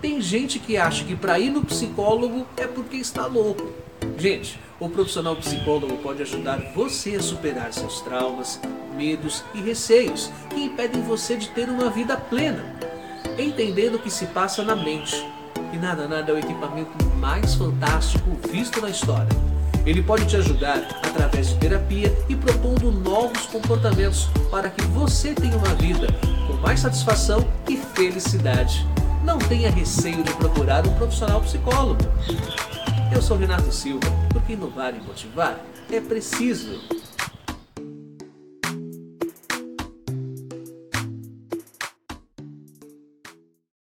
Tem gente que acha que para ir no psicólogo é porque está louco. Gente, o profissional psicólogo pode ajudar você a superar seus traumas, medos e receios que impedem você de ter uma vida plena, entendendo o que se passa na mente. E nada, nada é o equipamento mais fantástico visto na história. Ele pode te ajudar através de terapia e propondo novos comportamentos para que você tenha uma vida com mais satisfação e felicidade. Não tenha receio de procurar um profissional psicólogo. Eu sou Renato Silva, porque inovar e motivar é preciso.